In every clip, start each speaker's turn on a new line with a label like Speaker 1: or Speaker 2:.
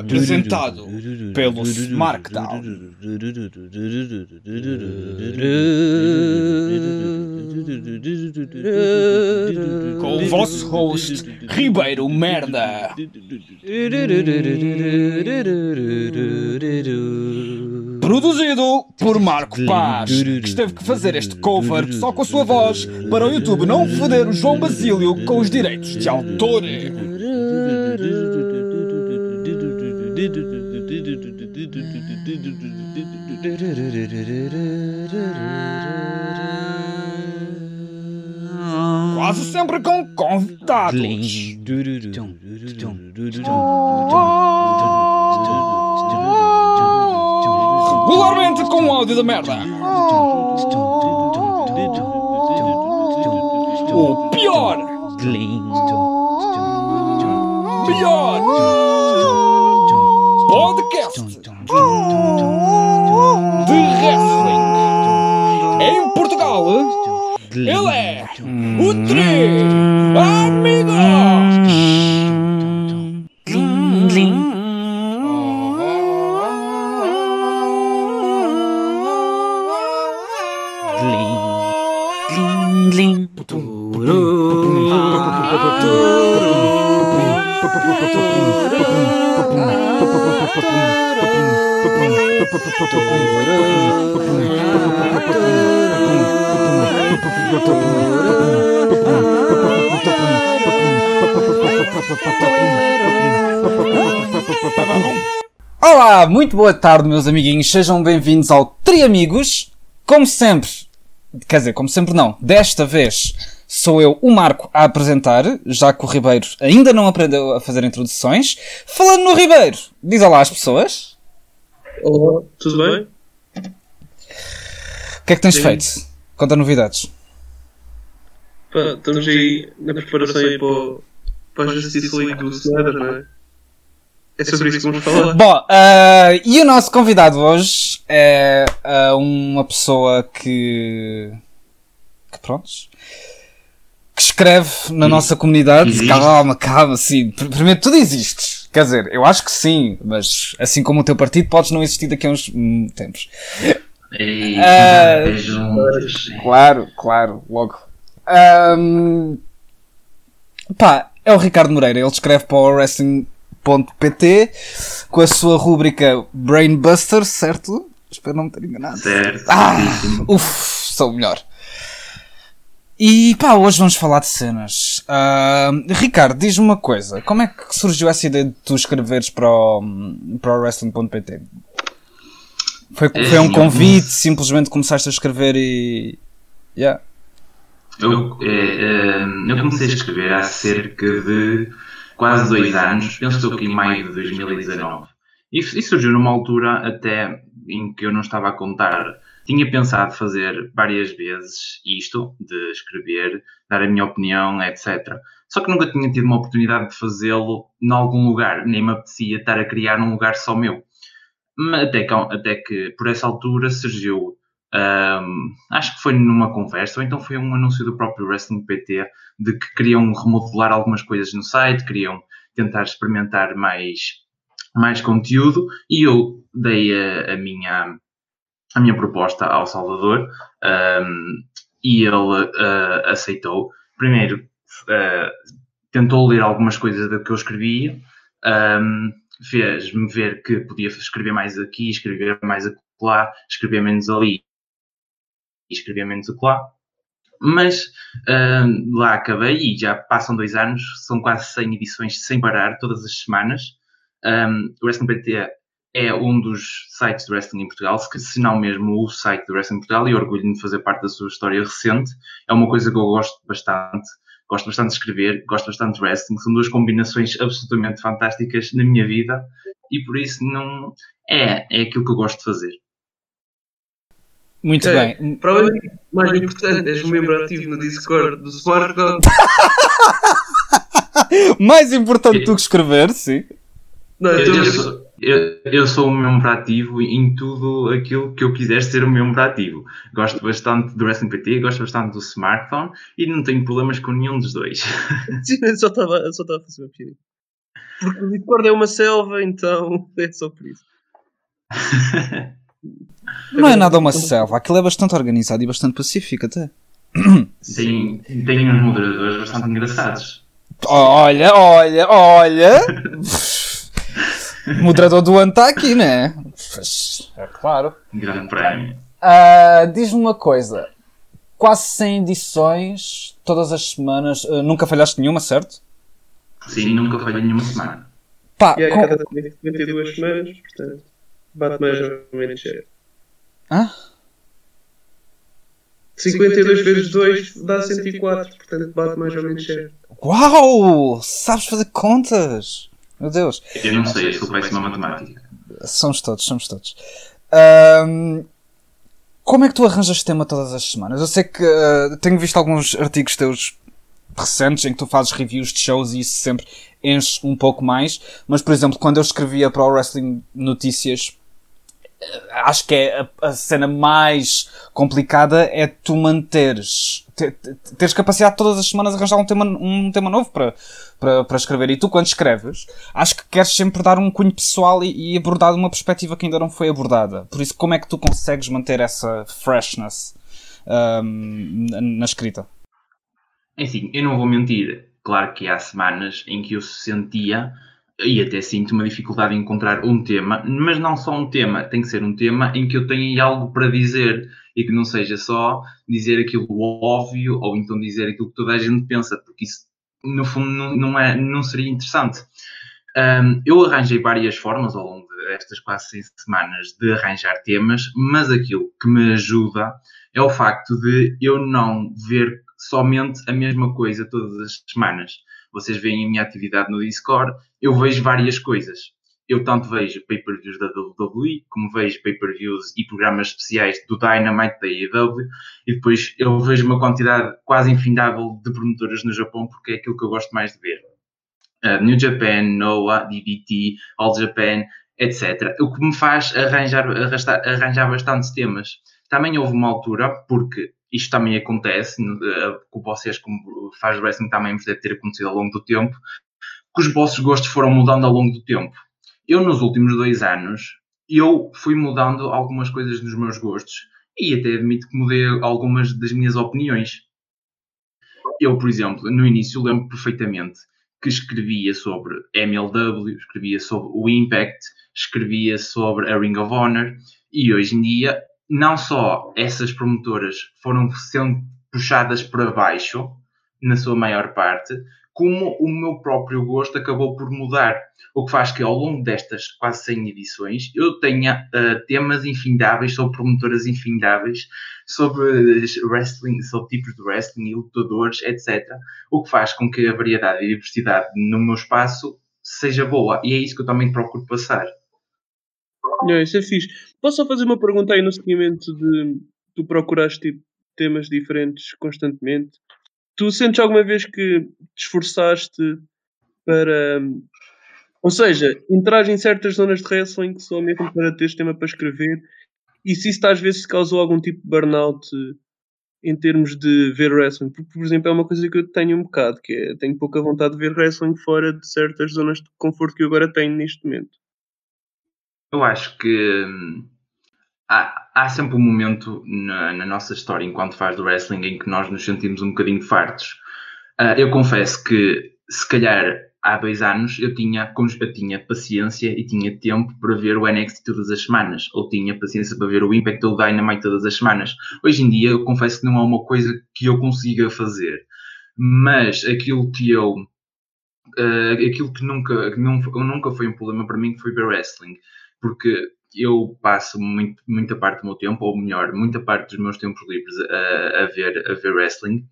Speaker 1: Apresentado pelo Smarkdown. Com o vosso host, Ribeiro Merda. Produzido por Marco Paz, que esteve que fazer este cover só com a sua voz para o YouTube não foder o João Basílio com os direitos de autor. Quase sempre com convidados. Regularmente com áudio da merda. O pior. Melhor. Podcast de wrestling. Em Portugal, ele é o Tri
Speaker 2: muito boa tarde, meus amiguinhos. Sejam bem-vindos ao Tri Amigos. Como sempre, quer dizer, como sempre não, desta vez sou eu, o Marco, a apresentar, já que o Ribeiro ainda não aprendeu a fazer introduções. Falando no Ribeiro, diz olá às pessoas.
Speaker 3: Olá, tudo bem?
Speaker 2: O que é que tens
Speaker 3: Sim.
Speaker 2: feito? Conta novidades.
Speaker 3: Pá, estamos aí na preparação aí para, para a Justice League do Snyder, não é? É sobre isso que vamos falar.
Speaker 2: Bom, ah, e o nosso convidado hoje é ah, uma pessoa que. que prontos. que escreve na nossa comunidade.
Speaker 4: Existe?
Speaker 2: Calma, calma, sim. Pr- Primeiro, tu existes. Quer dizer, eu acho que sim, mas assim como o teu partido, podes não existir daqui a uns hum, tempos.
Speaker 4: Ei, vejam.
Speaker 2: Claro, claro, logo. Ahm, pá, é o Ricardo Moreira, ele escreve para o Wrestling.pt com a sua rúbrica Brainbuster, certo? Espero não me ter enganado.
Speaker 4: Certo,
Speaker 2: Ah! Uf, sou o melhor. E pá, hoje vamos falar de cenas. Ahm, Ricardo, diz-me uma coisa: como é que surgiu essa ideia de tu escreveres para o, para o Wrestling.pt? Foi, foi um
Speaker 4: Sim,
Speaker 2: convite, simplesmente começaste a escrever e. Yeah.
Speaker 4: Eu, eh, eh, eu comecei a escrever há cerca de quase dois anos, penso que em maio de 2019. E, e surgiu numa altura até em que eu não estava a contar. Tinha pensado fazer várias vezes isto, de escrever, dar a minha opinião, etc. Só que nunca tinha tido uma oportunidade de fazê-lo em algum lugar, nem me apetecia estar a criar um lugar só meu. Até que, até que por essa altura surgiu Ahm, acho que foi numa conversa, ou então foi um anúncio do próprio Wrestling PT de que queriam remodelar algumas coisas no site, queriam tentar experimentar mais, mais conteúdo e eu dei a, a minha, a minha proposta ao Salvador ahm, e ele ah, aceitou. Primeiro, ah, tentou ler algumas coisas do que eu escrevia, ahm, fez-me ver que podia escrever mais aqui, escrever mais lá, escrever menos ali e escrever menos acolá. Mas ah, lá acabei e já passam dois anos, são quase 100 edições sem parar, todas as semanas. Um, o Wrestling PT é um dos sites de wrestling em Portugal, se não mesmo o site do Wrestling em Portugal, e orgulho-me de fazer parte da sua história recente. É uma coisa que eu gosto bastante. Gosto bastante de escrever, gosto bastante de wrestling. São duas combinações absolutamente fantásticas na minha vida e por isso não é, é aquilo que eu gosto de fazer.
Speaker 2: Muito
Speaker 3: É,
Speaker 2: bem.
Speaker 3: Para além disso, mais importante, és um membro ativo no Discord do Smartphone.
Speaker 2: Mais importante do que escrever, sim.
Speaker 3: Não,
Speaker 4: Eu,
Speaker 3: então,
Speaker 4: eu sou, eu- eu sou um membro ativo em tudo aquilo que eu quiser ser um membro ativo. Gosto bastante do Wrestling PT, gosto bastante do smartphone e não tenho problemas com nenhum dos dois.
Speaker 3: eu só estava só estava a fazer uma piada. Porque o Discord é uma selva, então é só por isso.
Speaker 2: Não é nada uma selva, aquilo é bastante organizado e bastante pacífico até.
Speaker 4: Tem, tem uns moderadores bastante engraçados.
Speaker 2: Olha, olha, olha. Moderador do ano está aqui, né? É claro.
Speaker 4: Grande prémio.
Speaker 2: Ah, Diz-me uma coisa. Quase 100 edições, todas as semanas. ah, nunca falhaste nenhuma, certo?
Speaker 4: Sim, nunca falhei nenhuma semana.
Speaker 2: Pá,
Speaker 3: E é
Speaker 2: com-
Speaker 3: cada 52 semanas, portanto, bate mais ou menos certo.
Speaker 2: Hã?
Speaker 3: 52 vezes 2 dá 104, portanto bate mais ou menos certo.
Speaker 2: Uau! Sabes fazer contas! Meu Deus.
Speaker 4: Eu não sei, eu sou péssima matemática.
Speaker 2: Somos todos, somos todos. Ahm, como é que tu arranjas tema todas as semanas? Eu sei que ah, tenho visto alguns artigos teus recentes em que tu fazes reviews de shows e isso sempre enche um pouco mais. Mas, por exemplo, quando eu escrevia para o Wrestling Notícias, acho que é a, a cena mais complicada é tu manteres, te- te- teres capacidade todas as semanas de arranjar um tema, um tema novo para, para, para escrever. E tu, quando escreves, acho que queres sempre dar um cunho pessoal e, e abordar uma perspectiva que ainda não foi abordada. Por isso, como é que tu consegues manter essa freshness ahm, na, escrita?
Speaker 4: É assim, eu não vou mentir. Claro que há semanas em que eu sentia e até sinto uma dificuldade em encontrar um tema, mas não só um tema, tem que ser um tema em que eu tenha algo para dizer e que não seja só dizer aquilo óbvio ou então dizer aquilo que toda a gente pensa, porque isso no fundo não, não, é, não seria interessante. Um, eu arranjei várias formas ao longo destas quase seis semanas de arranjar temas, mas aquilo que me ajuda é o facto de eu não ver somente a mesma coisa todas as semanas. Vocês veem a minha atividade no Discord, eu vejo várias coisas. Eu tanto vejo pay-per-views da WWE, como vejo pay-per-views e programas especiais do Dynamite, da AEW, e depois eu vejo uma quantidade quase infindável de promotoras no Japão, porque é aquilo que eu gosto mais de ver. Uh, New Japan, Noah, DDT, All Japan, etc. O que me faz arranjar, arrastar, arranjar bastantes temas. Também houve uma altura, porque isto também acontece, uh, com vocês como faz wrestling também deve ter acontecido ao longo do tempo, que os vossos gostos foram mudando ao longo do tempo. Eu, nos últimos dois anos, eu fui mudando algumas coisas nos meus gostos e até admito que mudei algumas das minhas opiniões. Eu, por exemplo, no início lembro perfeitamente que escrevia sobre MLW, escrevia sobre o Impact, escrevia sobre a Ring of Honor e hoje em dia não só essas promotoras foram sendo puxadas para baixo, na sua maior parte, como o meu próprio gosto acabou por mudar. O que faz que ao longo destas quase 100 edições eu tenha uh, temas infindáveis sobre promotoras infindáveis, sobre wrestling, sobre tipos de wrestling e lutadores, etc. O que faz com que a variedade e a diversidade no meu espaço seja boa. E é isso que eu também procuro passar.
Speaker 3: Não, isso é fixe. Posso só fazer uma pergunta aí no seguimento de tu procuraste tipo, temas diferentes constantemente? Tu sentes alguma vez que te esforçaste para. Ou seja, entrar em certas zonas de wrestling só mesmo para teres tema para escrever e se isso às vezes causou algum tipo de burnout em termos de ver wrestling? Porque, por exemplo, é uma coisa que eu tenho um bocado, que é tenho pouca vontade de ver wrestling fora de certas zonas de conforto que eu agora tenho neste momento.
Speaker 4: Eu acho que hum, há, há, sempre um momento na, na, nossa história, enquanto faz do wrestling, em que nós nos sentimos um bocadinho fartos. Uh, eu confesso que, se calhar, há dois anos eu tinha, eu tinha paciência e tinha tempo para ver o NXT todas as semanas, ou tinha paciência para ver o Impact ou o Dynamite todas as semanas. Hoje em dia, eu confesso que não é uma coisa que eu consiga fazer, mas aquilo que eu. Uh, aquilo que nunca, que não, nunca foi um problema para mim foi ver wrestling porque eu passo muito, muita parte do meu tempo, ou melhor, muita parte dos meus tempos livres a, a ver, a ver wrestling.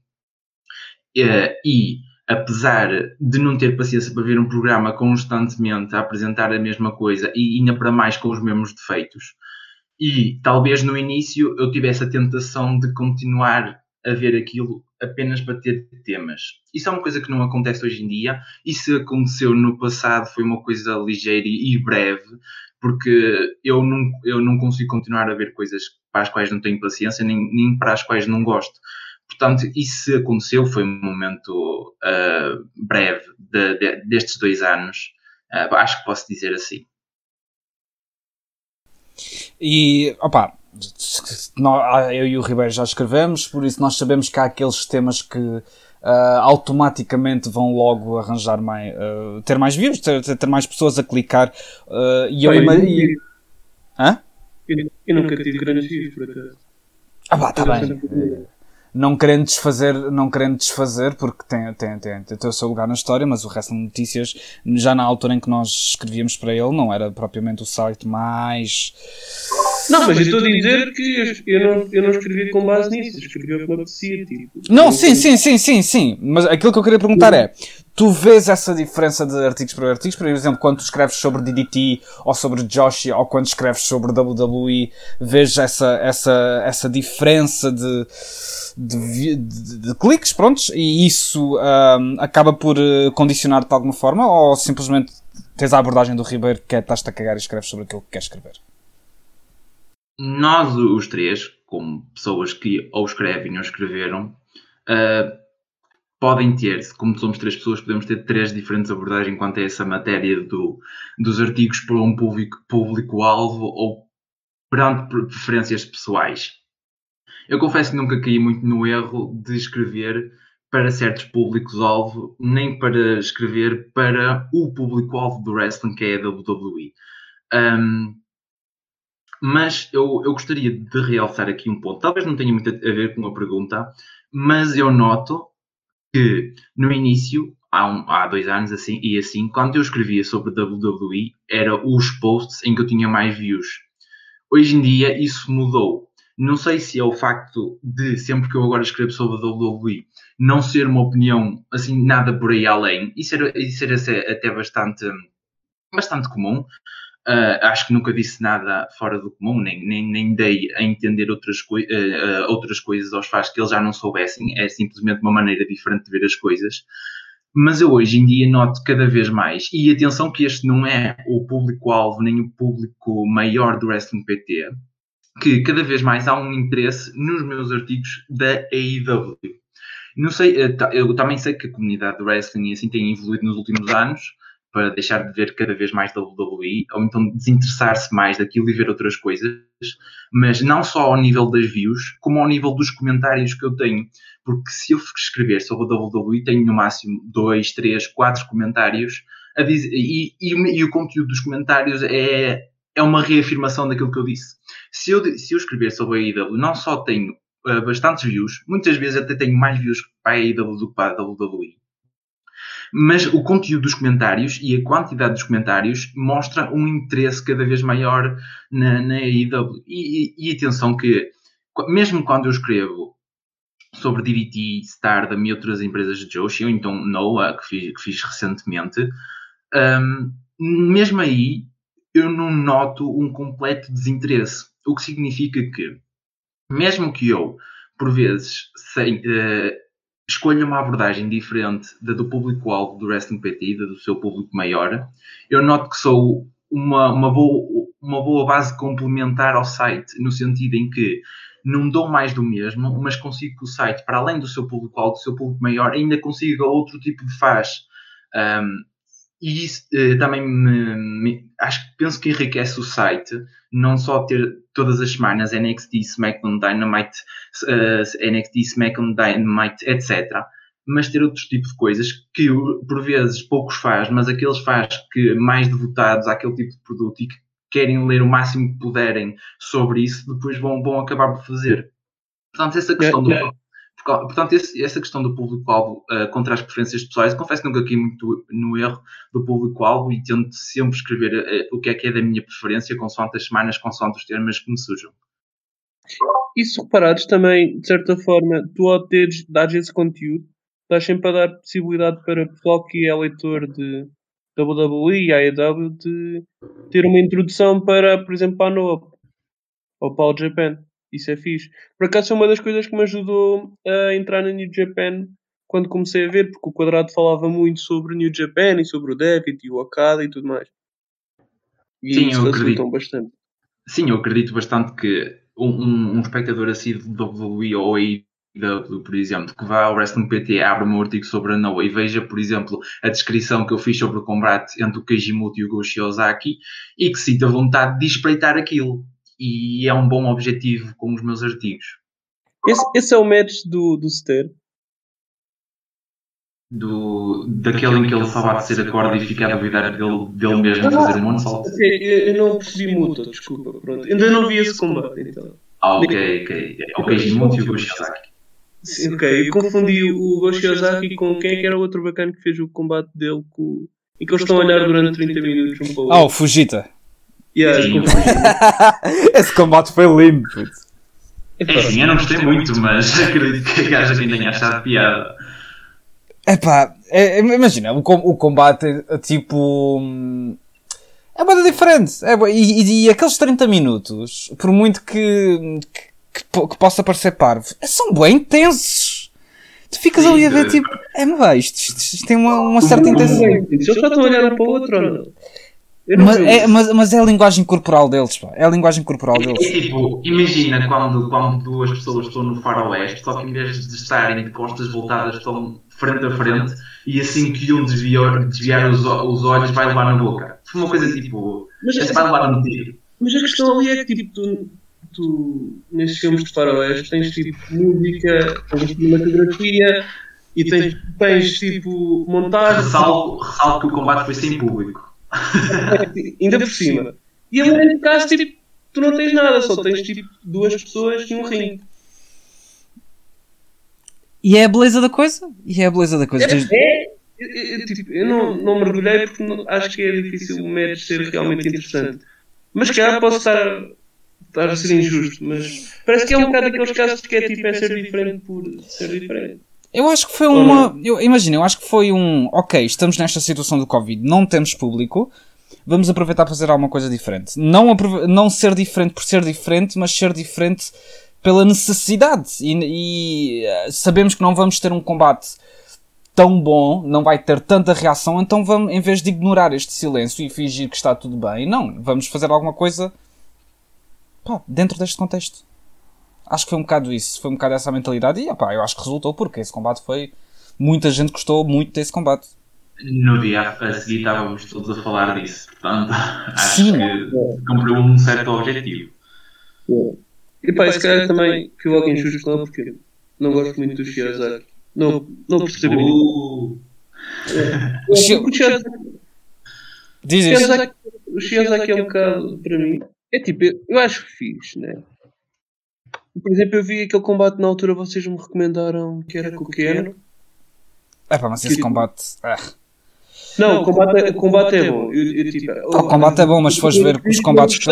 Speaker 4: Uh, e apesar de não ter paciência para ver um programa constantemente a apresentar a mesma coisa e ainda para mais com os mesmos defeitos, e talvez no início eu tivesse a tentação de continuar a ver aquilo apenas para ter temas. Isso é uma coisa que não acontece hoje em dia, e se aconteceu no passado foi uma coisa ligeira e breve, porque eu não, eu não consigo continuar a ver coisas para as quais não tenho paciência, nem, nem para as quais não gosto. Portanto, isso aconteceu, foi um momento uh, breve de, de, destes dois anos, Uh, acho que posso dizer assim.
Speaker 2: E, opa, eu e o Ribeiro já escrevemos, por isso nós sabemos que há aqueles temas que uh, automaticamente vão logo arranjar mais, uh, ter mais views, ter, ter, mais pessoas a clicar. Uh, e eu, e...
Speaker 3: Hã? eu, eu nunca tive grandes views, por acaso.
Speaker 2: Ah, pá, tá bem não querendo desfazer, não querendo desfazer, porque tem, tem, tem, tem, o seu lugar na história, mas o resto de notícias, já na altura em que nós escrevíamos para ele, não era propriamente o site mais.
Speaker 3: Não, mas eu estou a dizer que eu não, eu não escrevi com base nisso, escrevi o que me apetecia, tipo.
Speaker 2: Não, sim, sim, sim, sim, sim, mas aquilo que eu queria perguntar é, tu vês essa diferença de artigos para artigos? Por exemplo, quando tu escreves sobre DDT ou sobre Joshi ou quando escreves sobre WWE, vês essa, essa, essa diferença de de, de, de cliques, prontos, e isso um, acaba por eh, condicionar-te de alguma forma, ou simplesmente tens a abordagem do Ribeiro que é estás-te a cagar e escreves sobre aquilo que queres escrever?
Speaker 4: Nós, os três, como pessoas que ou escrevem ou escreveram, uh, podem ter, como somos três pessoas, podemos ter três diferentes abordagens quanto a essa matéria do, dos artigos para um público-alvo público ou perante preferências pessoais. Eu confesso que nunca caí muito no erro de escrever para certos públicos-alvo, nem para escrever para o público-alvo do wrestling, que é a WWE. Um, mas eu, eu gostaria de realçar aqui um ponto. Talvez não tenha muito a ver com a pergunta, mas eu noto que no início, há, um, há dois anos assim, e assim, quando eu escrevia sobre WWE, era os posts em que eu tinha mais views. Hoje em dia isso mudou. Não sei se é o facto de, sempre que eu agora escrevo sobre a WWE, não ser uma opinião assim, nada por aí além. Isso era, isso era até bastante, bastante comum. Uh, acho que nunca disse nada fora do comum, nem, nem, nem dei a entender outras, coi uh, outras coisas aos fãs que eles já não soubessem. É simplesmente uma maneira diferente de ver as coisas. Mas eu hoje em dia noto cada vez mais, e atenção que este não é o público-alvo nem o público maior do Wrestling PT, que cada vez mais há um interesse nos meus artigos da AEW. Não sei, eh, eu também sei que a comunidade do wrestling assim tem evoluído nos últimos anos para deixar de ver cada vez mais WWE ou então desinteressar-se mais daquilo e ver outras coisas, mas não só ao nível das views, como ao nível dos comentários que eu tenho. Porque se eu escrever sobre a WWE, tenho no máximo dois, três, quatro comentários dizer, e, e, e o conteúdo dos comentários é é uma reafirmação daquilo que eu disse. Se eu, se eu escrever sobre a AEW, não só tenho uh, bastantes views, muitas vezes até tenho mais views para a AEW do que para a WWE. Mas o conteúdo dos comentários e a quantidade dos comentários mostra um interesse cada vez maior na, na AEW. E, e, e atenção que, mesmo quando eu escrevo sobre DDT, Stardom e outras empresas de Joshi, ou então Noah, que fiz, que fiz recentemente, um, mesmo aí eu não noto um completo desinteresse. O que significa que, mesmo que eu, por vezes, sem, uh, escolha uma abordagem diferente da do público-alvo do Wrestling PT, da do seu público maior, eu noto que sou uma, uma, boa, uma boa base complementar ao site, no sentido em que não dou mais do mesmo, mas consigo que o site, para além do seu público-alvo, do seu público maior, ainda consiga outro tipo de faz. Um, e isso uh, também me, me, acho que penso que enriquece o site, não só ter todas as semanas NXT, SmackDown, Dynamite, uh, NXT, SmackDown, Dynamite, etc. Mas ter outros tipos de coisas que por vezes poucos faz, mas aqueles faz que mais devotados àquele tipo de produto e que querem ler o máximo que puderem sobre isso, depois vão, vão acabar por fazer. Portanto, essa questão yeah, yeah. do Portanto, esse, essa questão do público-alvo uh, contra as preferências pessoais, confesso que nunca aqui muito no erro do público-alvo e tento sempre escrever uh, o que é que é da minha preferência, consoante as semanas, consoante os termos que me surjam.
Speaker 3: E se reparares também, de certa forma, tu ao teres, dares esse conteúdo, estás sempre a dar possibilidade para o pessoal que é leitor de WWE e AEW de ter uma introdução para, por exemplo, para a Noah ou para o Japan. Isso é fixe. Por acaso é uma das coisas que me ajudou a entrar na New Japan quando comecei a ver, porque o Quadrado falava muito sobre New Japan e sobre o David e o Okada e tudo mais.
Speaker 4: E Sim, eu acredito. bastante. Sim, eu acredito bastante que um, um, um espectador assim do WWE ou do, por exemplo, que vá ao Wrestling PT, abra o meu artigo sobre a Noah e veja, por exemplo, a descrição que eu fiz sobre o combate entre o Keijimoto e o Go Shiozaki e que sinta vontade de espreitar aquilo. E é um bom objetivo com os meus artigos.
Speaker 3: Esse, esse é o match do, do Ster?
Speaker 4: Do, daquele em que ele só bate ser a corda e fica a duvidar dele, dele mesmo fazer um moonsault?
Speaker 3: Ok, eu, eu não percebi muito, desculpa. Pronto. Ainda não vi esse combate, então.
Speaker 4: Ah, ok, ok. É o Keijimoto e o Go Shiozaki.
Speaker 3: Sim, ok, eu confundi o Goshiozaki com quem é que era o outro bacana que fez o combate dele com... e que eles estão a olhar durante 30 minutos um pouco.
Speaker 2: Ah, o Fujita.
Speaker 3: Yeah,
Speaker 4: Sim.
Speaker 2: Esse combate foi lindo.
Speaker 3: Epá,
Speaker 4: Enfim, eu não gostei muito, mas acredito que a gaja ainda tenha achado piada.
Speaker 2: Epá, é, é, imagina, o, com- o combate é tipo. hum, É uma diferente. É, e, e- e aqueles 30 minutos, por muito que, que, que po- que possa parecer parvo, são bem intensos. Tu ficas ali a ver
Speaker 4: Sim,
Speaker 2: tipo, é, mas isto, isto, isto tem uma, uma certa intensidade.
Speaker 3: Eles só estão a olhar um para o outro ou não?
Speaker 2: Mas é, mas, mas é a linguagem corporal deles, pá. É a linguagem corporal
Speaker 4: É,
Speaker 2: deles.
Speaker 4: é tipo, imagina quando, quando duas pessoas estão no faroeste, só que em vez de estarem de costas voltadas, estão frente a frente, e assim que um desviar, desviar os, os olhos, vai levar na boca. Foi uma coisa tipo,
Speaker 3: Mas,
Speaker 4: esse vai levar no tiro.
Speaker 3: mas a questão ali é que tipo, tu, tu nesses filmes de faroeste tens tipo música, tens cinematografia e tens, tens tipo montagem,
Speaker 4: Ressalto, ressalto que o combate foi sem público.
Speaker 3: ainda por cima. E ali neste caso tipo, tu não tens nada, só tens tipo duas pessoas e um ringue.
Speaker 2: E é a beleza da coisa. E é a beleza da coisa. Tens-
Speaker 3: É, eu, eu, tipo, eu não, não mergulhei porque não- acho que é difícil o match ser realmente interessante. Mas se calhar posso estar, estar a ser injusto, mas parece que é um bocado daqueles casos que é tipo é ser diferente por ser diferente.
Speaker 2: Eu acho que foi uma. Eu, imagina, eu acho que foi um. Ok, estamos nesta situação do Covid, não temos público, vamos aproveitar para fazer alguma coisa diferente. Não, não ser diferente por ser diferente, mas ser diferente pela necessidade. E, e, eh, sabemos que não vamos ter um combate tão bom, não vai ter tanta reação, então vamos, em vez de ignorar este silêncio e fingir que está tudo bem, não, vamos fazer alguma coisa pá, dentro deste contexto. Acho que foi um bocado isso, foi um bocado essa mentalidade e opá, eu acho que resultou porque esse combate foi. Muita gente gostou muito desse combate.
Speaker 4: No dia a seguir estávamos todos a falar disso. Portanto, acho
Speaker 2: Sim.
Speaker 4: que cumpriu um certo objetivo.
Speaker 3: E pá, se calhar também fui logo injusto com ele porque não gosto muito do Shiozaki. Não, não percebo muito.
Speaker 4: Uh,
Speaker 2: O Shio-
Speaker 3: O o o Shiozaki é um bocado, para mim, é tipo, eu, eu acho fixe, né? Por exemplo, eu vi aquele combate na altura, vocês me recomendaram que era com o Keno.
Speaker 2: É pá, mas esse combate. ah.
Speaker 3: Não, o combate, é- o combate é bom. Eu, eu, tipo,
Speaker 2: O combate é bom, mas se fores ver os combates que.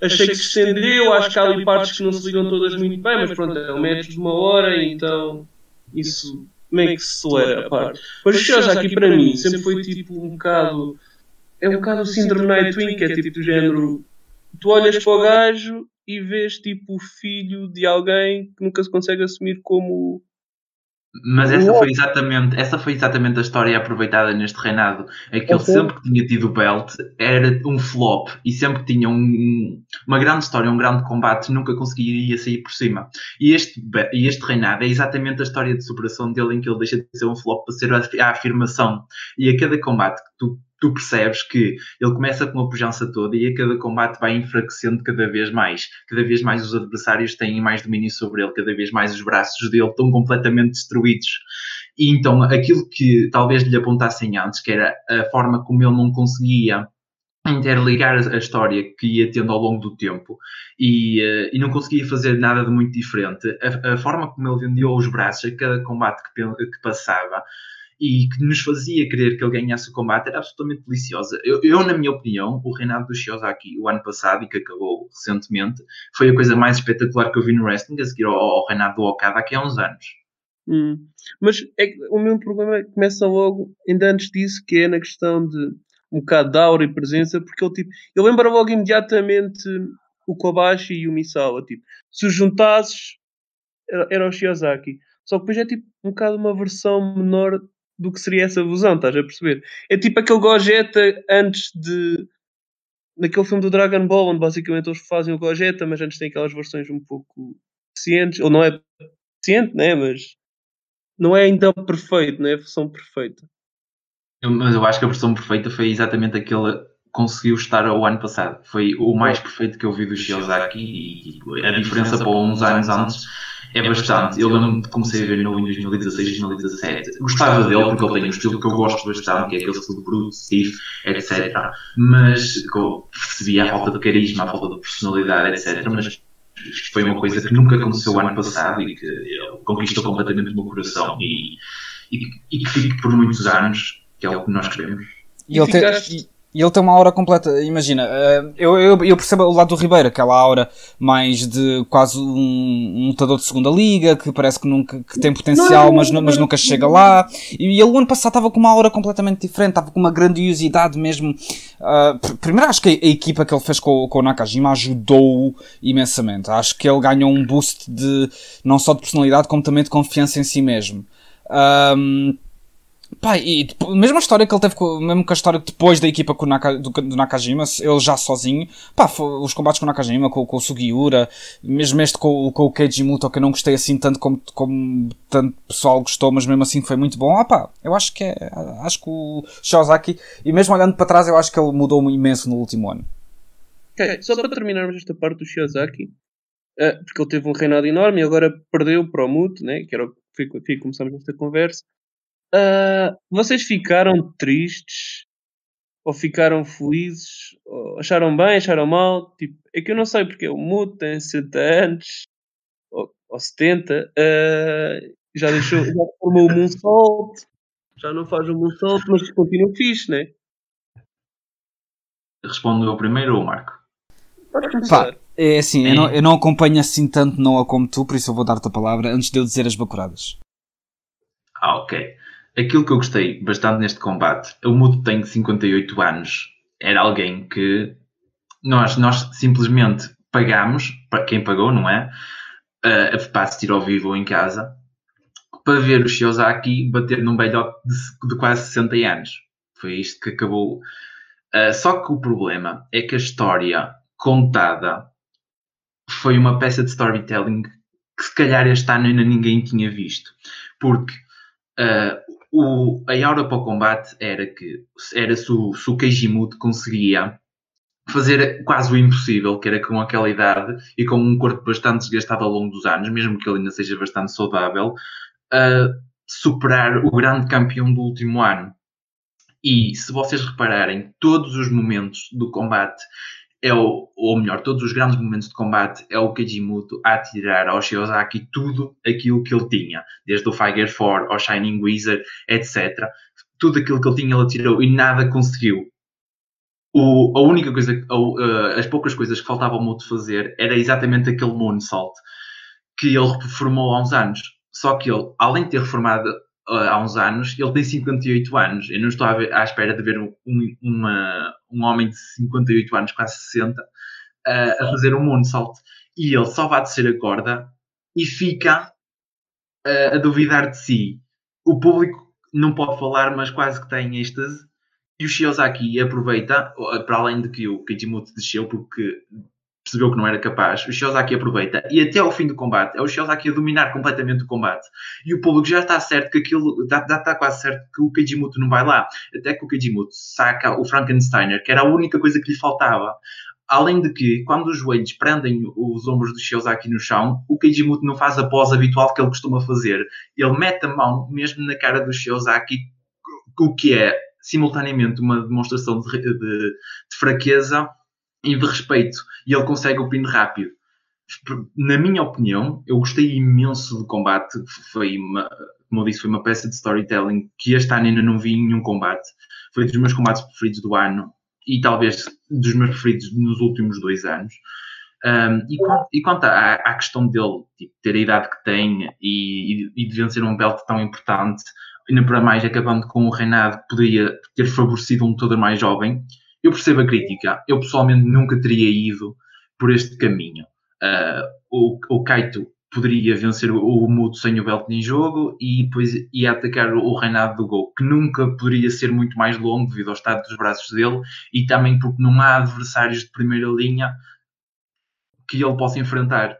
Speaker 3: Achei que se estendeu, acho que há ali partes que não se ligam todas muito bem, mas pronto, é um match de uma hora, então isso meio que se celera a parte. Mas o Shows aqui para mim sempre foi tipo um bocado. É um bocado o síndrome Nightwing, que é tipo do género. Tu olhas para o gajo e vês tipo o filho de alguém que nunca se consegue assumir como.
Speaker 4: Mas essa foi, exatamente, essa foi exatamente a história aproveitada neste reinado. É que ele
Speaker 3: Ok.
Speaker 4: sempre que tinha tido o belt era um flop e sempre que tinha um- uma grande história, um grande combate, nunca conseguiria sair por cima. E este, e este reinado é exatamente a história de superação dele em que ele deixa de ser um flop para ser a afirmação. E a cada combate que tu, tu percebes que ele começa com a pujança toda e a cada combate vai enfraquecendo cada vez mais. Cada vez mais os adversários têm mais domínio sobre ele, cada vez mais os braços dele estão completamente destruídos. E então aquilo que talvez lhe apontassem antes, que era a forma como ele não conseguia interligar a história que ia tendo ao longo do tempo e, eh, e não conseguia fazer nada de muito diferente. A, a forma como ele vendeu os braços a cada combate que, que passava e que nos fazia querer que ele ganhasse o combate era absolutamente deliciosa. Eu, eu, na minha opinião, o reinado do Shiozaki o ano passado e que acabou recentemente foi a coisa mais espetacular que eu vi no wrestling a seguir ao, ao reinado do Okada há uns anos.
Speaker 3: Hum. Mas é que o meu problema começa logo, ainda antes disso, que é na questão de um bocado de aura e presença, porque ele, tipo, ele lembra logo imediatamente o Kobashi e o Misawa. Tipo, se os juntasses, era, era o Shiozaki. Só que depois é tipo um bocado uma versão menor do que seria essa fusão, estás a perceber? É tipo aquele Gogeta antes de. Naquele filme do Dragon Ball, onde basicamente eles fazem o Gogeta, mas antes tem aquelas versões um pouco deficientes, ou não é suficiente, né? Mas não é ainda perfeito, não é a versão perfeita.
Speaker 4: Eu- mas eu acho que a versão perfeita foi exatamente aquele conseguiu estar ao ano passado. Foi o mais perfeito que eu vi do Shiozaki e a diferença para uns anos antes é bastante. Eu lembro-me comecei a ver no em 2016, 2017. Gostava dele porque ele tem um estilo que eu gosto bastante, que é aquele estilo bruto, stiff, etc. Mas eu percebi a falta de carisma, a falta de personalidade, etc. Mas foi uma coisa que nunca aconteceu o ano passado e que ele conquistou completamente o meu coração e, e, e que fique por muitos anos, que é o que nós queremos.
Speaker 2: E ele, tem,
Speaker 3: ficaste-
Speaker 2: e- ele tem uma aura completa, imagina, eh, eu, eu, eu percebo o lado do Ribeiro, aquela aura mais de quase um, um lutador de segunda liga, que parece que, nunca, que tem potencial, mas, mas nunca chega lá. E ele o ano passado estava com uma aura completamente diferente, estava com uma grandiosidade mesmo. Pr- primeiro acho que a, a equipa que ele fez com, com o Nakajima ajudou imensamente. Acho que ele ganhou um boost de não só de personalidade, como também de confiança em si mesmo. Ahm, Pá, e depo- mesmo a história que ele teve, com, mesmo com a história depois da equipa com o Naka- do, do Nakajima, ele já sozinho, pá, os combates com o Nakajima, com, com o Sugiura, mesmo este com, o- com o Keiji Muto, que eu não gostei assim tanto como, como tanto pessoal gostou, mas mesmo assim foi muito bom. Ah pá, eu acho que é, acho que o Shiozaki, e mesmo olhando para trás, eu acho que ele mudou imenso no último ano.
Speaker 3: Ok, só para terminarmos esta parte do Shiozaki, eh, porque ele teve um reinado enorme e agora perdeu para o Muto, né? que era o que começamos esta conversa. Ah, vocês ficaram tristes? Ou ficaram felizes? Ou acharam bem, acharam mal? Tipo, é que eu não sei, porque o Muto tem 60 anos, ou, ou 70, ah, já deixou, já formou o Moonsault, já não faz o Moonsault, mas continua fixe, né?
Speaker 4: Respondo eu primeiro ou o Marco?
Speaker 3: Pode começar.
Speaker 2: É assim, eu não, eu não acompanho assim tanto Noah como tu, por isso eu vou dar-te a palavra antes de eu dizer as bacuradas.
Speaker 4: Ah, ok. Aquilo que eu gostei bastante neste combate, o Muto tem 58 anos. Era alguém que nós, nós simplesmente pagámos, para quem pagou, não é? Uh, para assistir ao vivo ou em casa, para ver o Shiozaki bater num velhote de, de quase 60 anos. Foi isto que acabou. Uh, só que o problema é que a história contada foi uma peça de storytelling que se calhar este ano ainda ninguém tinha visto. Porque uh, o, a aura para o combate era que era se o, se o Keijimoto conseguia fazer quase o impossível, que era com aquela idade e com um corpo bastante desgastado ao longo dos anos, mesmo que ele ainda seja bastante saudável, uh, superar o grande campeão do último ano. E se vocês repararem, todos os momentos do combate é o, ou melhor, todos os grandes momentos de combate é o Keijimoto a tirar ao Shiozaki tudo aquilo que ele tinha, desde o Fire 4 ao Shining Wizard, etc. Tudo aquilo que ele tinha ele tirou e nada conseguiu. O, a única coisa, uh, as poucas coisas que faltava ao Muto fazer era exatamente aquele Moonsault que ele reformou há uns anos. Só que ele, além de ter reformado há uns anos, ele tem 58 anos. Eu não estou à, espera de ver um, uma, um homem de 58 anos, quase 60, uh, a fazer um moonsault. E ele só vai descer a corda e fica uh, a duvidar de si. O público não pode falar, mas quase que está em êxtase. E o Shiozaki aproveita, para além de que o Keijimoto desceu, porque percebeu que não era capaz, o Shiozaki aproveita e até ao fim do combate é o Shiozaki a dominar completamente o combate. E o público já está certo que aquilo está quase certo que o Keijimoto não vai lá. Até que o Keijimoto saca o Frankensteiner que era a única coisa que lhe faltava. Além de que quando os joelhos prendem os ombros do Shiozaki no chão o Keijimoto não faz a pose habitual que ele costuma fazer. Ele mete a mão mesmo na cara do Shiozaki o que é simultaneamente uma demonstração de, de, de fraqueza e de respeito, e ele consegue o pino rápido. Na minha opinião, eu gostei imenso do combate, foi uma, como eu disse, foi uma peça de storytelling que este ano ainda não vi em nenhum combate. Foi dos meus combates preferidos do ano e talvez dos meus preferidos nos últimos dois anos. Um, e, e, quanto à, à questão dele tipo, ter a idade que tem e, e, de vencer um belt tão importante, ainda para mais acabando com o reinado poderia ter favorecido um lutador mais jovem, eu percebo a crítica. Eu pessoalmente nunca teria ido por este caminho. Uh, o, o Kaito poderia vencer o, o Muto sem o belt em jogo e depois ia atacar o, reinado do Go, que nunca poderia ser muito mais longo devido ao estado dos braços dele e também porque não há adversários de primeira linha que ele possa enfrentar.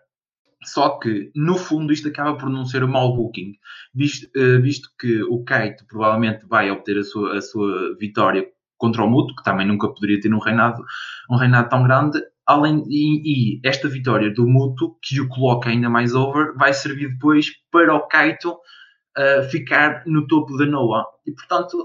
Speaker 4: Só que, no fundo, isto acaba por não ser um mau booking, visto, uh, visto que o Kaito provavelmente vai obter a sua, a sua vitória contra o Muto, que também nunca poderia ter um reinado, um reinado tão grande, além e, e, esta vitória do Muto, que o coloca ainda mais over, vai servir depois para o Kaito uh, ficar no topo da Noah. E portanto,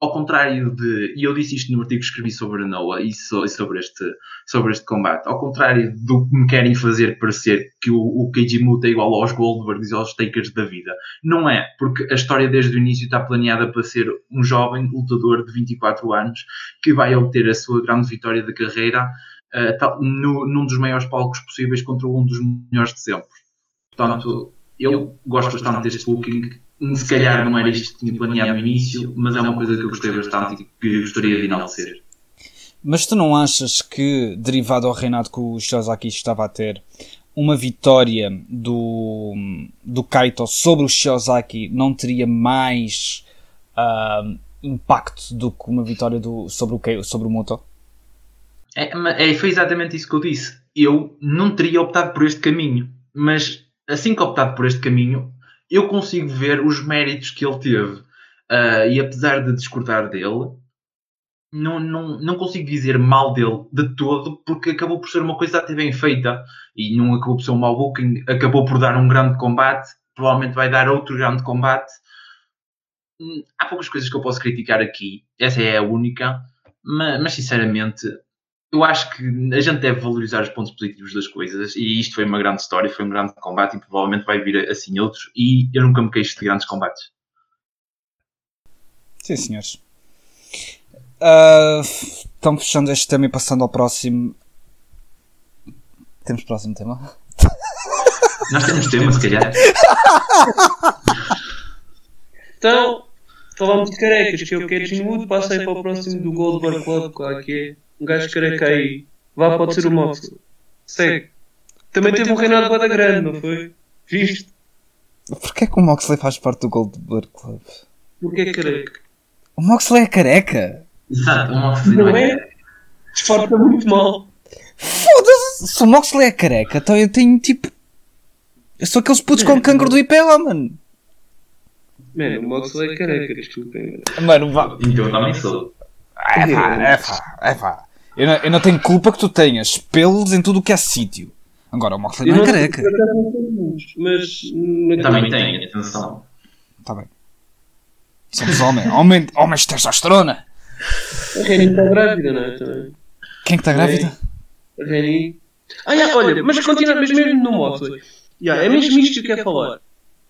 Speaker 4: ao contrário de. E eu disse isto no artigo que escrevi sobre a Noah e sobre este, sobre este combate. Ao contrário do que me querem fazer parecer que o, o Keiji Muta é igual aos Goldbergs e aos Takers da vida. Não é, porque a história desde o início está planeada para ser um jovem lutador de 24 anos que vai obter a sua grande vitória da carreira uh, no, num dos maiores palcos possíveis contra um dos melhores de sempre. Portanto, eu gosto bastante deste booking se calhar não era isto que tinha planeado no início, mas é uma coisa que eu gostei bastante e que gostaria de enaltecer.
Speaker 2: Mas tu não achas que, derivado ao reinado que o Shiozaki estava a ter, uma vitória do, do Kaito sobre o Shiozaki não teria mais uh, impacto do que uma vitória do, sobre, o, sobre o Moto?
Speaker 4: É, é, foi exatamente isso que eu disse. Eu não teria optado por este caminho, mas assim que optado por este caminho, eu consigo ver os méritos que ele teve. Uh, e apesar de discordar dele, não, não, não consigo dizer mal dele de todo, porque acabou por ser uma coisa até bem feita e não acabou por ser um mau booking, acabou por dar um grande combate, provavelmente vai dar outro grande combate. Hum, há poucas coisas que eu posso criticar aqui, essa é a única, mas, mas sinceramente eu acho que a gente deve valorizar os pontos positivos das coisas e isto foi uma grande história, foi um grande combate e provavelmente vai vir assim outros e eu nunca me queixo de grandes combates.
Speaker 2: Sim, senhores. Uh, então, fechando este tema e passando ao próximo. Temos próximo tema?
Speaker 4: Nós temos tema, se calhar.
Speaker 3: então, falamos de carecas, que eu quero Wood, passei para o próximo do Goldberg Club, qual é que é? Um gajo careca aí, vá, pode ser o Moxley. Segue. Também teve um reinado bada grande, não foi? Viste?
Speaker 2: Porquê que o Moxley faz parte do Goldberg Club?
Speaker 3: Porque é careca.
Speaker 2: O Moxley é careca?
Speaker 4: Exato, o Moxley
Speaker 3: não é? Disfarça muito mal.
Speaker 2: Foda-se! Se o Moxley é careca, então eu tenho tipo. Eu sou aqueles putos com cancro do IP lá, mano.
Speaker 3: Mano, o Moxley é careca, desculpem.
Speaker 2: Mano, vá.
Speaker 4: Então eu também sou.
Speaker 2: É pá, é pá, é pá. Eu não, eu não tenho culpa que tu tenhas pelos em tudo o que é sítio. Agora, o Moxley não é careca.
Speaker 3: Mas.
Speaker 4: Também tem, atenção.
Speaker 2: Está bem. Somos homens. Homem, homens de testosterona.
Speaker 3: A Reni está grávida, não é? Também.
Speaker 2: Quem é que está grávida?
Speaker 3: A Reni. Ah, yeah, olha, mas continua, mas mesmo no Moxley. Yeah, é mesmo isto que eu quero falar.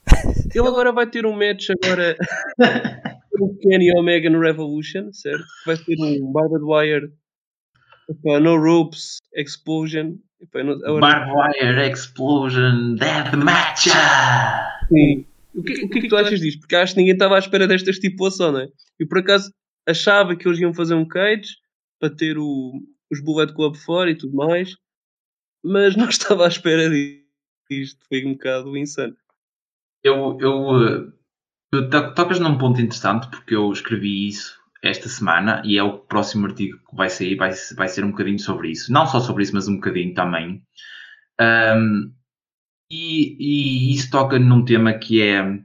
Speaker 3: Ele agora vai ter um match agora o Kenny Omega no Revolution, certo? Vai ser um Barbed Wire Epá, no Ropes Explosion. Epá,
Speaker 4: não, agora... Barbed Wire Explosion Deathmatch!
Speaker 3: Sim. O que, o que é que tu achas disto? Porque acho que ninguém estava à espera desta estipulação, não é? E por acaso achava que eles iam fazer um cage para ter o, os Bullet Club fora e tudo mais, mas não estava à espera disto. Foi um bocado insano.
Speaker 4: Eu, eu, tu tocas num ponto interessante porque eu escrevi isso esta semana e é o próximo artigo que vai sair, vai, vai ser um bocadinho sobre isso. Não só sobre isso, mas um bocadinho também. Um, e, e, isso toca num tema que é.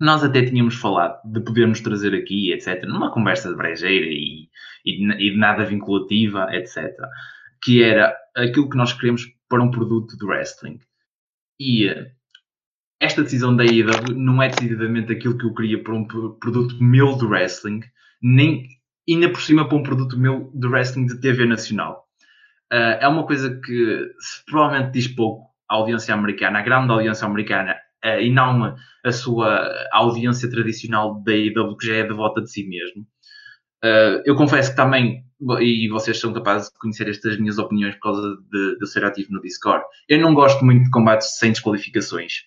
Speaker 4: Nós até tínhamos falado de podermos trazer aqui, etc., numa conversa de brejeira e, e, de nada vinculativa, etc., que era aquilo que nós queremos para um produto de wrestling. E esta decisão da AEW não é decididamente aquilo que eu queria para um produto meu de wrestling, nem ainda por cima para um produto meu de wrestling de TV nacional. Uh, é uma coisa que provavelmente diz pouco à audiência americana, à grande audiência americana, uh, e não a sua audiência tradicional da AEW, que já é devota de si mesmo. Uh, eu confesso que também, e vocês são capazes de conhecer estas minhas opiniões por causa de, de eu ser ativo no Discord, eu não gosto muito de combates sem desqualificações.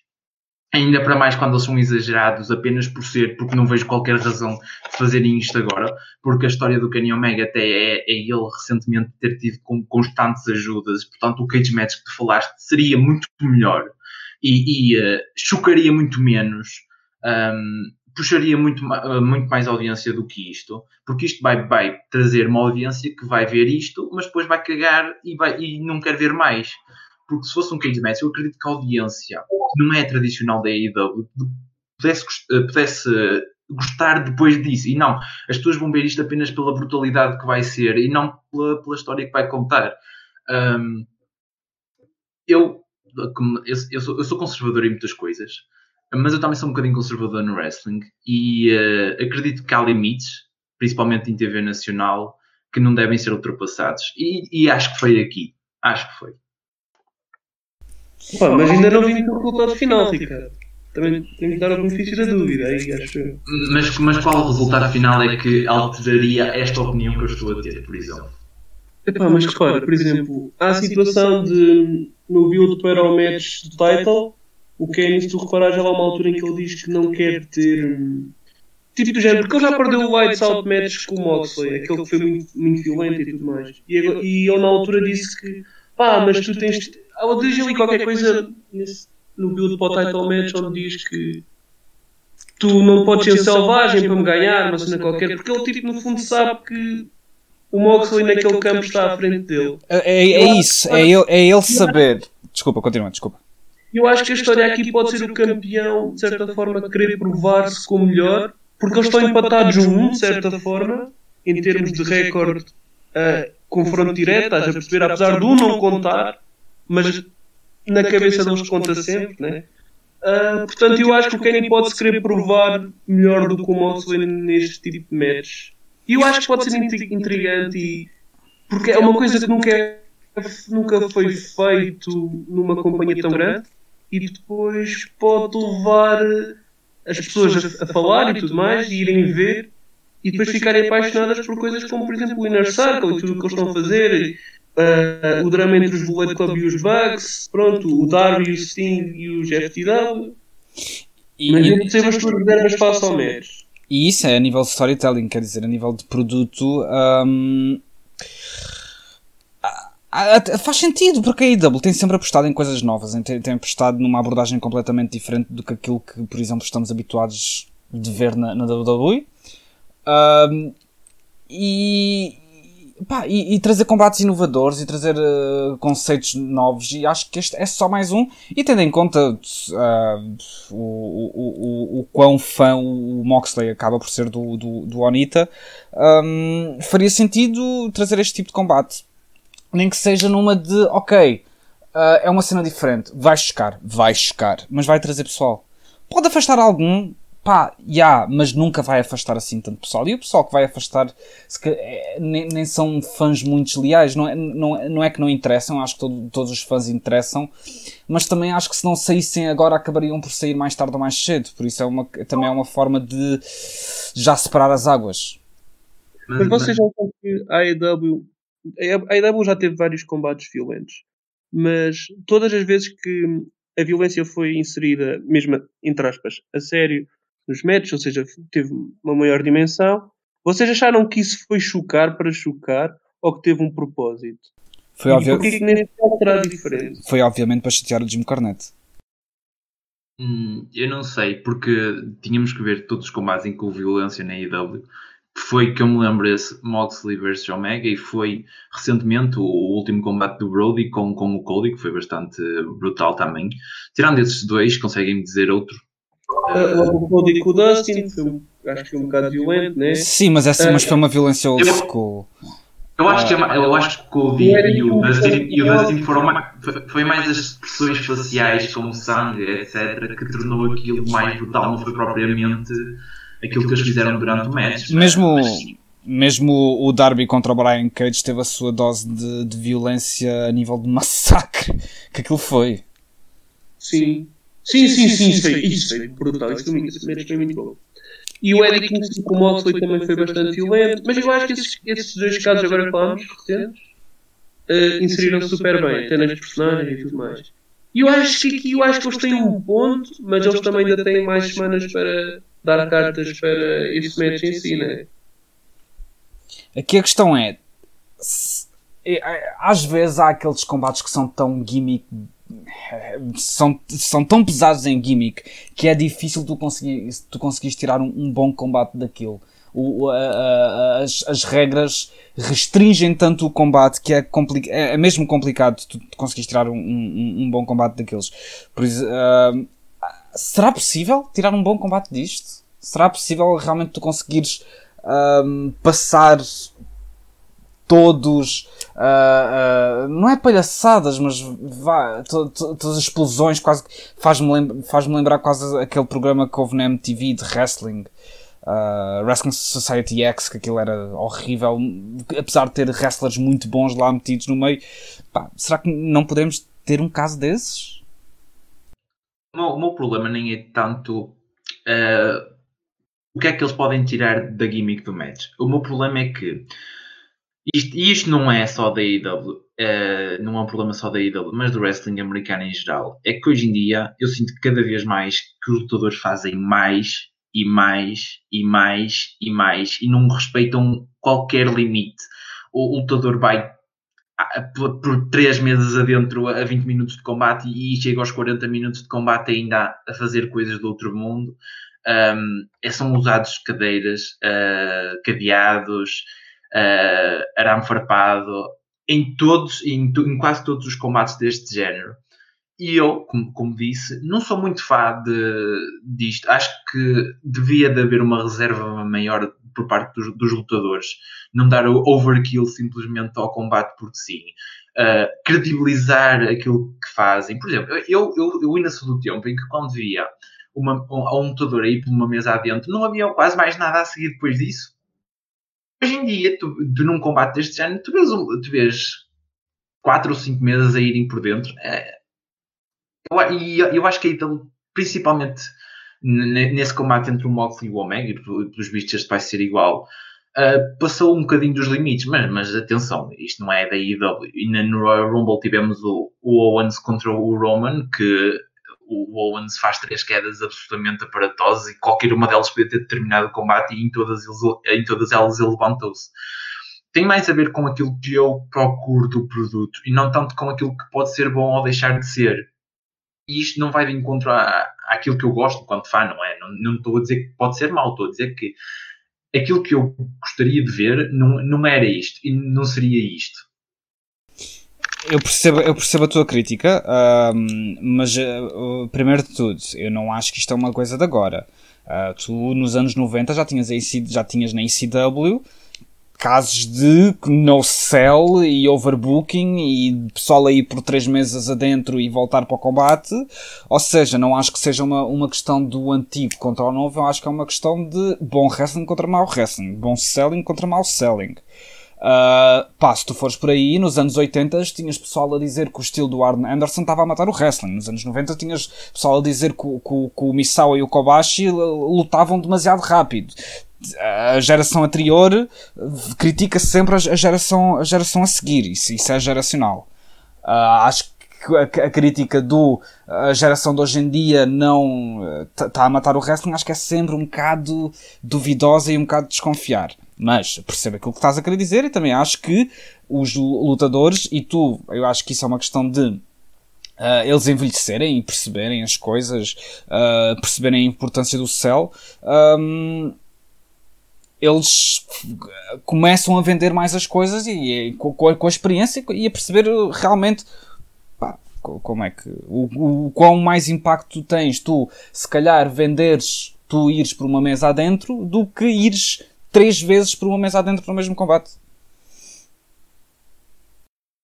Speaker 4: Ainda para mais quando eles são exagerados apenas por ser, porque não vejo qualquer razão de fazerem isto agora, porque a história do Kenny Omega até é, é ele recentemente ter tido com constantes ajudas, portanto o cage match que tu falaste seria muito melhor e, e uh, chocaria muito menos, um, puxaria muito, uh, muito mais audiência do que isto, porque isto vai, vai trazer uma audiência que vai ver isto, mas depois vai cagar e, vai, e não quer ver mais. Porque se fosse um cage match, eu acredito que a audiência, que não é tradicional da AEW, pudesse, pudesse gostar depois disso. E não, as pessoas vão ver isto apenas pela brutalidade que vai ser e não pela, pela história que vai contar. Um, eu, eu, eu, sou, eu sou conservador em muitas coisas, mas eu também sou um bocadinho conservador no wrestling e uh, acredito que há limites, principalmente em TV nacional, que não devem ser ultrapassados. E, e acho que foi aqui. Acho que foi.
Speaker 3: Pá, mas ainda não vi o resultado final, Ricardo. Também tenho que dar o benefício da dúvida, aí acho
Speaker 4: Mas, mas qual o resultado final é que alteraria esta opinião que eu estou a ter, por exemplo?
Speaker 3: Epá, mas repara, por exemplo, há a situação de no build para o match do title, o Kenny, se tu reparares, já há uma altura em que ele diz que não quer ter. Tipo do género, porque ele já perdeu o Lights Out match com o Moxley, aquele que foi muito, muito violento e tudo mais. E, e ele na altura disse que, pá, mas tu tens. Ele diz ali qualquer coisa nesse, no build para o title match onde diz que tu não podes ser selvagem para me ganhar, uma cena qualquer, porque ele tipo no fundo sabe que o Moxley naquele campo está à frente dele.
Speaker 2: É, é, é isso, é ele, é ele saber. Desculpa, continua, desculpa.
Speaker 3: Eu acho que a história aqui pode ser o campeão, de certa forma, querer provar-se como melhor, porque eles estão empatados um, de certa forma, em termos de recorde, uh, confronto direto, estás a perceber? Apesar de um não contar, mas na cabeça deles conta sempre, né? Uh, portanto, eu acho que o Kenny pode se querer provar melhor do que o Moxley neste tipo de matches. E eu acho que pode ser intrigante e, porque é uma coisa que nunca, é, nunca foi feito numa companhia tão grande e depois pode levar as pessoas a, a falar e tudo mais e irem ver e depois ficarem apaixonadas por coisas como, por exemplo, o Inner Circle e tudo o que eles estão a fazer uh, o drama entre os Bullet Club e os Bugs, pronto, o Darby, o Sting e os FTW. E, Mas eu percebo as tuas reservas face ao.
Speaker 2: E isso é a nível de storytelling, quer dizer, a nível de produto. Um, faz sentido, porque a AEW tem sempre apostado em coisas novas, tem, tem apostado numa abordagem completamente diferente do que aquilo que, por exemplo, estamos habituados de ver na, na WWE. Um, e, Pá, e, e, trazer combates inovadores e trazer uh, conceitos novos e acho que este é só mais um. E tendo em conta uh, o, o, o, o quão fã o Moxley acaba por ser do, do, do Onita um, faria sentido trazer este tipo de combate. Nem que seja numa de ok uh, é uma cena diferente. Vai chocar, vai chocar mas vai trazer pessoal. Pode afastar algum pá, já, yeah, mas nunca vai afastar assim tanto pessoal. E o pessoal que vai afastar que, é, nem, nem, são fãs muito leais, não é, não, não é que não interessam, acho que todo, todos os fãs interessam, mas também acho que se não saíssem agora acabariam por sair mais tarde ou mais cedo, por isso é uma, também é uma forma de já separar as águas.
Speaker 3: Mas vocês já sabem que a AEW, a AEW já teve vários combates violentos, mas todas as vezes que a violência foi inserida, mesmo entre aspas, a sério, nos metros, ou seja, teve uma maior dimensão. Vocês acharam que isso foi chocar para chocar ou que teve um propósito?
Speaker 2: Foi, obvio... Foi obviamente para chatear o Jim Cornette.
Speaker 4: Hum, eu não sei, porque tínhamos que ver todos os combates em que houve violência na IW. Foi que eu me lembro esse Moxley vs Omega e foi recentemente o, último combate do Brody com, com o Cody, que foi bastante brutal também. Tirando esses dois, conseguem-me dizer outro
Speaker 3: o Cody com o Dustin, foi, acho que foi um bocado violento, né?
Speaker 2: Sim, mas, essa, mas foi uma violência old school.
Speaker 4: Eu acho, que, é eu acho que o Cody e o Dustin, e o Dustin foram mais, foi mais as expressões faciais, como sangue, etc., que tornou aquilo mais brutal, não foi propriamente aquilo que eles fizeram durante o match.
Speaker 2: Mesmo, mesmo o Darby contra o Brian Cage teve a sua dose de, de violência a nível de massacre que aquilo foi.
Speaker 3: Sim. Sim, sim, sim, isso foi, isso foi brutal. Isso foi, isso foi muito bom. E o Eddie Kingston com o Moxley também foi bastante violento, mas eu acho que esses, esses dois casos agora que falamos, recentes, uh, inseriram-se super bem, até nas personagens e tudo mais. E eu acho que aqui eu acho que eles têm um ponto, mas eles também ainda têm mais semanas para dar cartas para esse match em si, né?
Speaker 2: Aqui a questão é, é às vezes há aqueles combates que são tão gimmick são, são tão pesados em gimmick que é difícil tu conseguir tu conseguires tirar um, um, bom combate daquilo. O, a, a, as, as regras restringem tanto o combate que é, compli é, é mesmo complicado tu conseguires tirar um, um, um, bom combate daqueles. Por uh, será possível tirar um bom combate disto? Será possível realmente tu conseguires uh, passar todos, uh, uh, não é palhaçadas, mas vá, todas as explosões quase faz-me lembra, faz lembrar quase aquele programa que houve na MTV de wrestling. Uh, Wrestling Society X, que aquilo era horrível, apesar de ter wrestlers muito bons lá metidos no meio. Pá, será que não podemos ter um caso desses?
Speaker 4: O meu, o meu problema nem é tanto uh, o que é que eles podem tirar da gimmick do match. O meu problema é que isto, isto não é só da uh, eh, não é um problema só da AEW, mas do wrestling americano em geral. É que hoje em dia eu sinto que cada vez mais que os lutadores fazem mais e mais e mais e mais e não respeitam qualquer limite. O, lutador vai por, por 3 meses adentro a 20 minutos de combate e, chega aos 40 minutos de combate ainda a, fazer coisas do outro mundo. Um, é, são usados cadeiras, uh, cadeados, uh, arame farpado, em todos, em, em, quase todos os combates deste género. E eu, como, como disse, não sou muito fã de, disto. Acho que devia de haver uma reserva maior por parte dos, dos lutadores. Não dar o overkill simplesmente ao combate porque sim. Uh, credibilizar aquilo que fazem. Por exemplo, eu, eu, eu ainda sou do tempo em que quando via uma, um, um lutador aí por uma mesa adentro, não havia quase mais nada a seguir depois disso. Hoje em dia, tu, tu num combate deste género, tu vês, tu vês quatro ou cinco mesas a irem por dentro. É, e eu, eu, acho que aí, principalmente nesse combate entre o Moxley e o Omega, e pelos vistos este vai ser igual, uh, passou um bocadinho dos limites, mas, mas atenção, isto não é da IW. E no Royal Rumble tivemos o, o Owens contra o Roman, que o Owens faz três quedas absolutamente aparatosas e qualquer uma delas podia ter terminado o combate e em todas, em todas elas ele levantou-se. Tem mais a ver com aquilo que eu procuro do produto e não tanto com aquilo que pode ser bom ou deixar de ser. E isto não vai de encontro àquilo que eu gosto enquanto fã, não é? Não, não estou a dizer que pode ser mau, estou a dizer que aquilo que eu gostaria de ver não, não era isto e não seria isto
Speaker 2: eu percebo, eu percebo a tua crítica, mas uh, primeiro de tudo, eu não acho que isto é uma coisa de agora. Uh, tu nos anos 90 já tinhas, já tinhas na ECW casos de no sell e overbooking e pessoal aí por três meses adentro e voltar para o combate. Ou seja, não acho que seja uma, uma questão do antigo contra o novo, eu acho que é uma questão de bom wrestling contra mau wrestling, bom selling contra mau selling. Uh, pá, se tu fores por aí, nos anos 80 tinhas pessoal a dizer que o estilo do Arn Anderson estava a matar o wrestling. Nos anos 90 tinhas pessoal a dizer que, que, que o Misawa e o Kobashi lutavam demasiado rápido. A geração anterior critica sempre a geração, a geração a seguir. Isso, isso é geracional. Uh, acho que a, crítica do a geração de hoje em dia não está a matar o wrestling, acho que é sempre um bocado duvidosa e um bocado desconfiar. Mas percebo aquilo que estás a querer dizer e também acho que os lutadores, e tu, eu acho que isso é uma questão de Uh, eles envelhecerem e perceberem as coisas, uh, perceberem a importância do céu, um, eles começam a vender mais as coisas e, e com, com, a experiência e a perceber realmente pá, como é que o, o quão mais impacto tens tu se calhar venderes tu ires por uma mesa adentro do que ires três vezes por uma adentro para o mesmo combate.